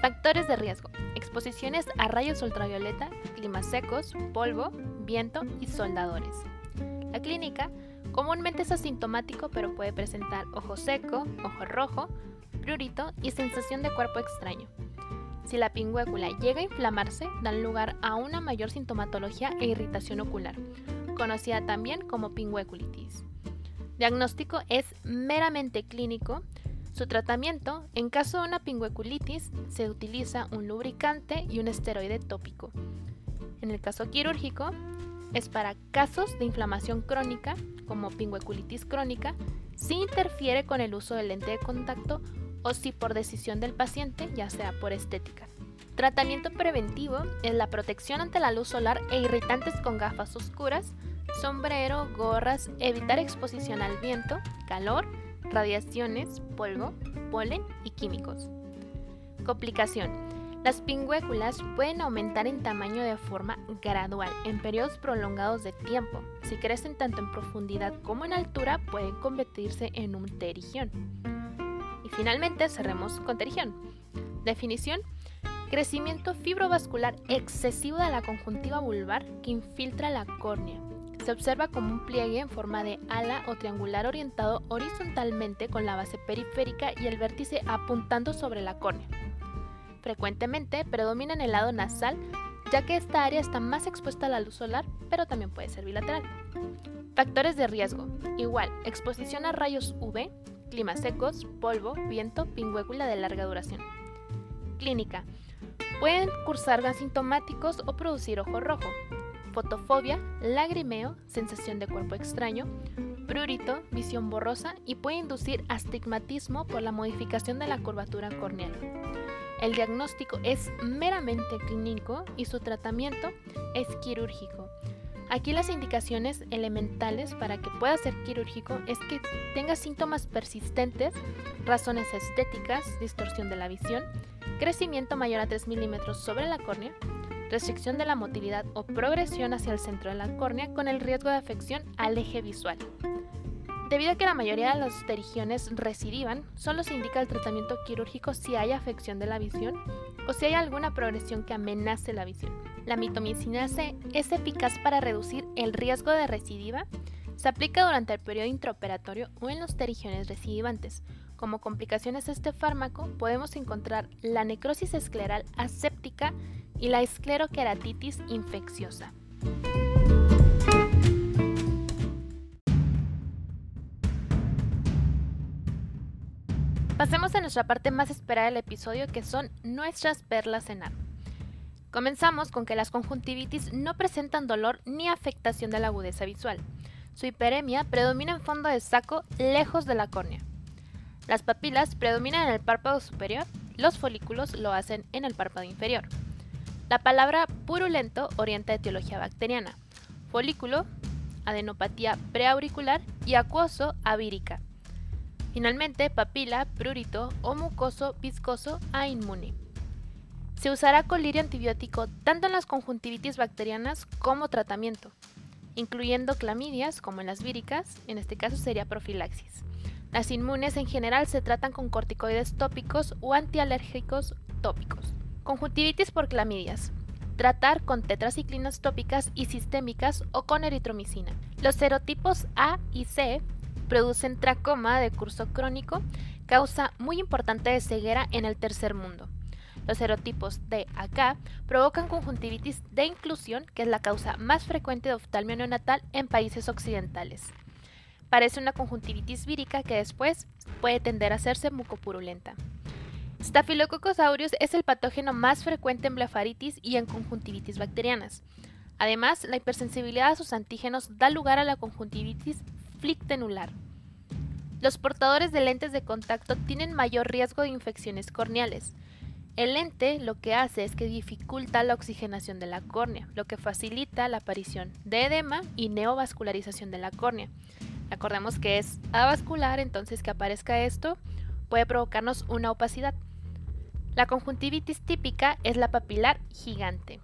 S1: Factores de riesgo. Exposiciones a rayos ultravioleta, climas secos, polvo, viento y soldadores. La clínica comúnmente es asintomático pero puede presentar ojo seco, ojo rojo, prurito y sensación de cuerpo extraño. Si la pingüécula llega a inflamarse, dan lugar a una mayor sintomatología e irritación ocular, conocida también como pingüeculitis. Diagnóstico es meramente clínico. Su tratamiento, en caso de una pingüeculitis, se utiliza un lubricante y un esteroide tópico. En el caso quirúrgico, es para casos de inflamación crónica, como pingüeculitis crónica, si interfiere con el uso del lente de contacto o si por decisión del paciente, ya sea por estética. Tratamiento preventivo es la protección ante la luz solar e irritantes con gafas oscuras, sombrero, gorras, evitar exposición al viento, calor, radiaciones, polvo, polen y químicos. Complicación. Las pingüéculas pueden aumentar en tamaño de forma gradual en periodos prolongados de tiempo. Si crecen tanto en profundidad como en altura, pueden convertirse en un terigión. Finalmente, cerremos con terigión. Definición. Crecimiento fibrovascular excesivo de la conjuntiva vulvar que infiltra la córnea. Se observa como un pliegue en forma de ala o triangular orientado horizontalmente con la base periférica y el vértice apuntando sobre la córnea. Frecuentemente predomina en el lado nasal, ya que esta área está más expuesta a la luz solar, pero también puede ser bilateral. Factores de riesgo. Igual, exposición a rayos UV, climas secos, polvo, viento, pingüécula de larga duración. Clínica. Pueden cursar asintomáticos o producir ojo rojo, fotofobia, lagrimeo, sensación de cuerpo extraño, prurito, visión borrosa y puede inducir astigmatismo por la modificación de la curvatura corneal. El diagnóstico es meramente clínico y su tratamiento es quirúrgico. Aquí las indicaciones elementales para que pueda ser quirúrgico es que tenga síntomas persistentes, razones estéticas, distorsión de la visión, crecimiento mayor a 3 milímetros sobre la córnea, restricción de la motilidad o progresión hacia el centro de la córnea con el riesgo de afección al eje visual. Debido a que la mayoría de las pterigiones recidivan, solo se indica el tratamiento quirúrgico si hay afección de la visión o si hay alguna progresión que amenace la visión. La mitomicina C es eficaz para reducir el riesgo de recidiva. Se aplica durante el periodo intraoperatorio o en los pterigiones recidivantes. Como complicaciones de este fármaco podemos encontrar la necrosis escleral aséptica y la escleroqueratitis infecciosa. Pasemos a nuestra parte más esperada del episodio que son nuestras perlas en arma. Comenzamos con que las conjuntivitis no presentan dolor ni afectación de la agudeza visual. Su hiperemia predomina en fondo de saco lejos de la córnea. Las papilas predominan en el párpado superior, los folículos lo hacen en el párpado inferior. La palabra purulento orienta a etiología bacteriana. Folículo, adenopatía preauricular y acuoso, avírica. Finalmente, papila, prurito o mucoso viscoso a inmune. Se usará colirio antibiótico tanto en las conjuntivitis bacterianas como tratamiento, incluyendo clamidias como en las víricas, en este caso sería profilaxis. Las inmunes en general se tratan con corticoides tópicos o antialérgicos tópicos. Conjuntivitis por clamidias. Tratar con tetraciclinas tópicas y sistémicas o con eritromicina. Los serotipos A y C producen tracoma de curso crónico, causa muy importante de ceguera en el tercer mundo. Los serotipos D a K provocan conjuntivitis de inclusión, que es la causa más frecuente de oftalmia neonatal en países occidentales. Parece una conjuntivitis vírica que después puede tender a hacerse mucopurulenta. Staphylococcus aureus es el patógeno más frecuente en blefaritis y en conjuntivitis bacterianas. Además, la hipersensibilidad a sus antígenos da lugar a la conjuntivitis flictenular. Los portadores de lentes de contacto tienen mayor riesgo de infecciones corneales. El lente lo que hace es que dificulta la oxigenación de la córnea, lo que facilita la aparición de edema y neovascularización de la córnea. Recordemos que es avascular, entonces que aparezca esto puede provocarnos una opacidad. La conjuntivitis típica es la papilar gigante.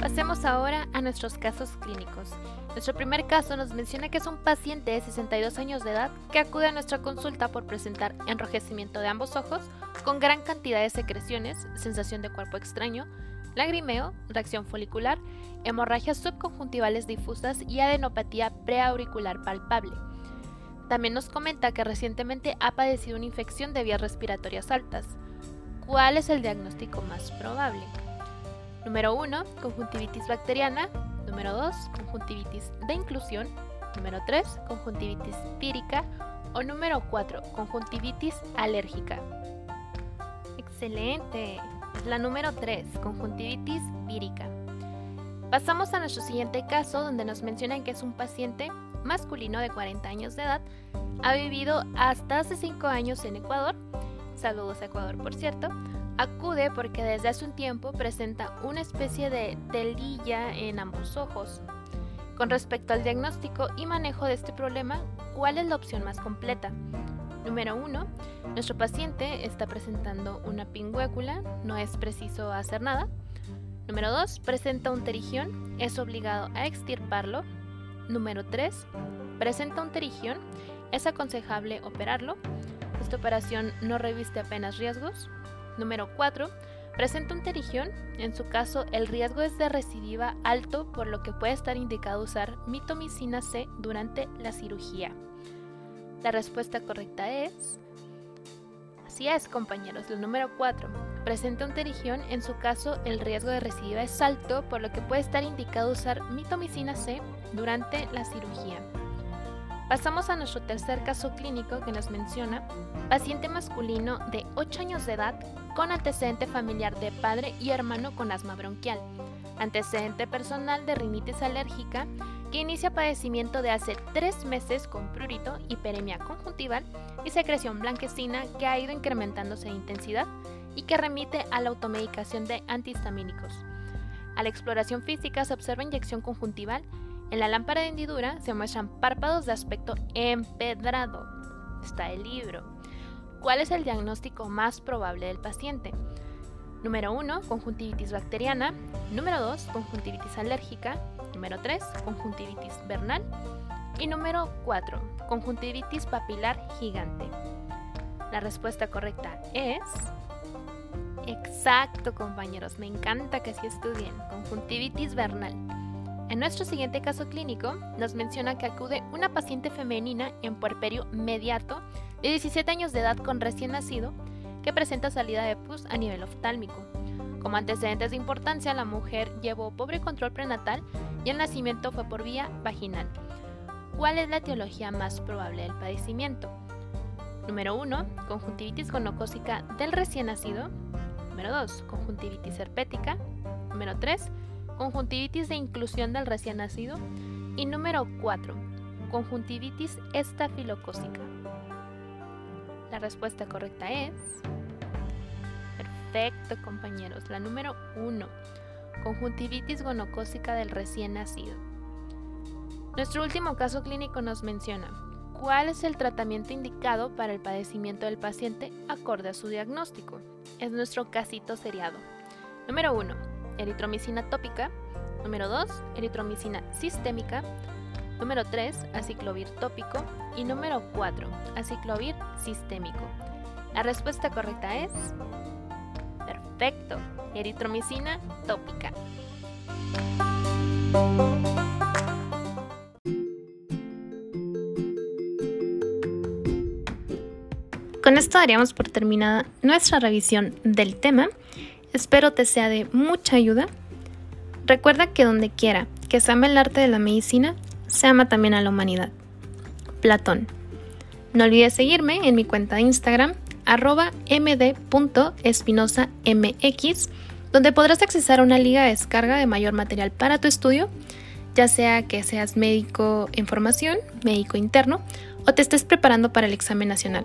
S1: Pasemos ahora a nuestros casos clínicos. Nuestro primer caso nos menciona que es un paciente de 62 años de edad que acude a nuestra consulta por presentar enrojecimiento de ambos ojos con gran cantidad de secreciones, sensación de cuerpo extraño, lagrimeo, reacción folicular, hemorragias subconjuntivales difusas y adenopatía preauricular palpable. También nos comenta que recientemente ha padecido una infección de vías respiratorias altas. ¿Cuál es el diagnóstico más probable? Número 1, conjuntivitis bacteriana. Número 2, conjuntivitis de inclusión. Número 3, conjuntivitis vírica. O número 4, conjuntivitis alérgica. Excelente. La número 3, conjuntivitis vírica. Pasamos a nuestro siguiente caso donde nos mencionan que es un paciente masculino de 40 años de edad. Ha vivido hasta hace 5 años en Ecuador. Saludos a Ecuador, por cierto Acude porque desde hace un tiempo presenta una especie de telilla en ambos ojos. Con respecto al diagnóstico y manejo de este problema, ¿cuál es la opción más completa? Número 1. Nuestro paciente está presentando una pingüécula, no es preciso hacer nada. Número 2. Presenta un terigión, es obligado a extirparlo. Número 3. Presenta un terigión, es aconsejable operarlo. Esta operación no reviste apenas riesgos. Número 4. Presenta un terigión. En su caso, el riesgo es de recidiva alto, por lo que puede estar indicado usar mitomicina C durante la cirugía. La respuesta correcta es... Así es, compañeros. Número 4. Presenta un terigión. En su caso, el riesgo de recidiva es alto, por lo que puede estar indicado usar mitomicina C durante la cirugía. Pasamos a nuestro tercer caso clínico que nos menciona paciente masculino de 8 años de edad con antecedente familiar de padre y hermano con asma bronquial, antecedente personal de rinitis alérgica que inicia padecimiento de hace 3 meses con prurito, hiperemia conjuntival y secreción blanquecina que ha ido incrementándose de intensidad y que remite a la automedicación de antihistamínicos. A la exploración física se observa inyección conjuntival en la lámpara de hendidura se muestran párpados de aspecto empedrado. Está el libro. ¿Cuál es el diagnóstico más probable del paciente? Número 1, conjuntivitis bacteriana. Número 2, conjuntivitis alérgica. Número 3, conjuntivitis vernal. Y número 4, conjuntivitis papilar gigante. La respuesta correcta es... Exacto, compañeros. Me encanta que así estudien. Conjuntivitis vernal. En nuestro siguiente caso clínico, nos menciona que acude una paciente femenina en puerperio mediato de 17 años de edad con recién nacido que presenta salida de pus a nivel oftálmico. Como antecedentes de importancia, la mujer llevó pobre control prenatal y el nacimiento fue por vía vaginal. ¿Cuál es la etiología más probable del padecimiento? Número 1. Conjuntivitis gonocócica del recién nacido. Número 2, conjuntivitis herpética. Número 3, conjuntivitis de inclusión del recién nacido. Y número 4, conjuntivitis estafilocócica. La respuesta correcta es... Perfecto, compañeros. La número 1, conjuntivitis gonocócica del recién nacido. Nuestro último caso clínico nos menciona cuál es el tratamiento indicado para el padecimiento del paciente acorde a su diagnóstico. Es nuestro casito seriado. Número 1. Eritromicina tópica. Número 2. Eritromicina sistémica. Número 3. Aciclovir tópico. Y número 4. Aciclovir sistémico. La respuesta correcta es... Perfecto. Eritromicina tópica. Con esto daríamos por terminada nuestra revisión del tema. Espero te sea de mucha ayuda. Recuerda que donde quiera que se ama el arte de la medicina, se ama también a la humanidad. Platón. No olvides seguirme en mi cuenta de Instagram, arroba md.espinosamx, donde podrás accesar a una liga de descarga de mayor material para tu estudio, ya sea que seas médico en formación, médico interno, o te estés preparando para el examen nacional.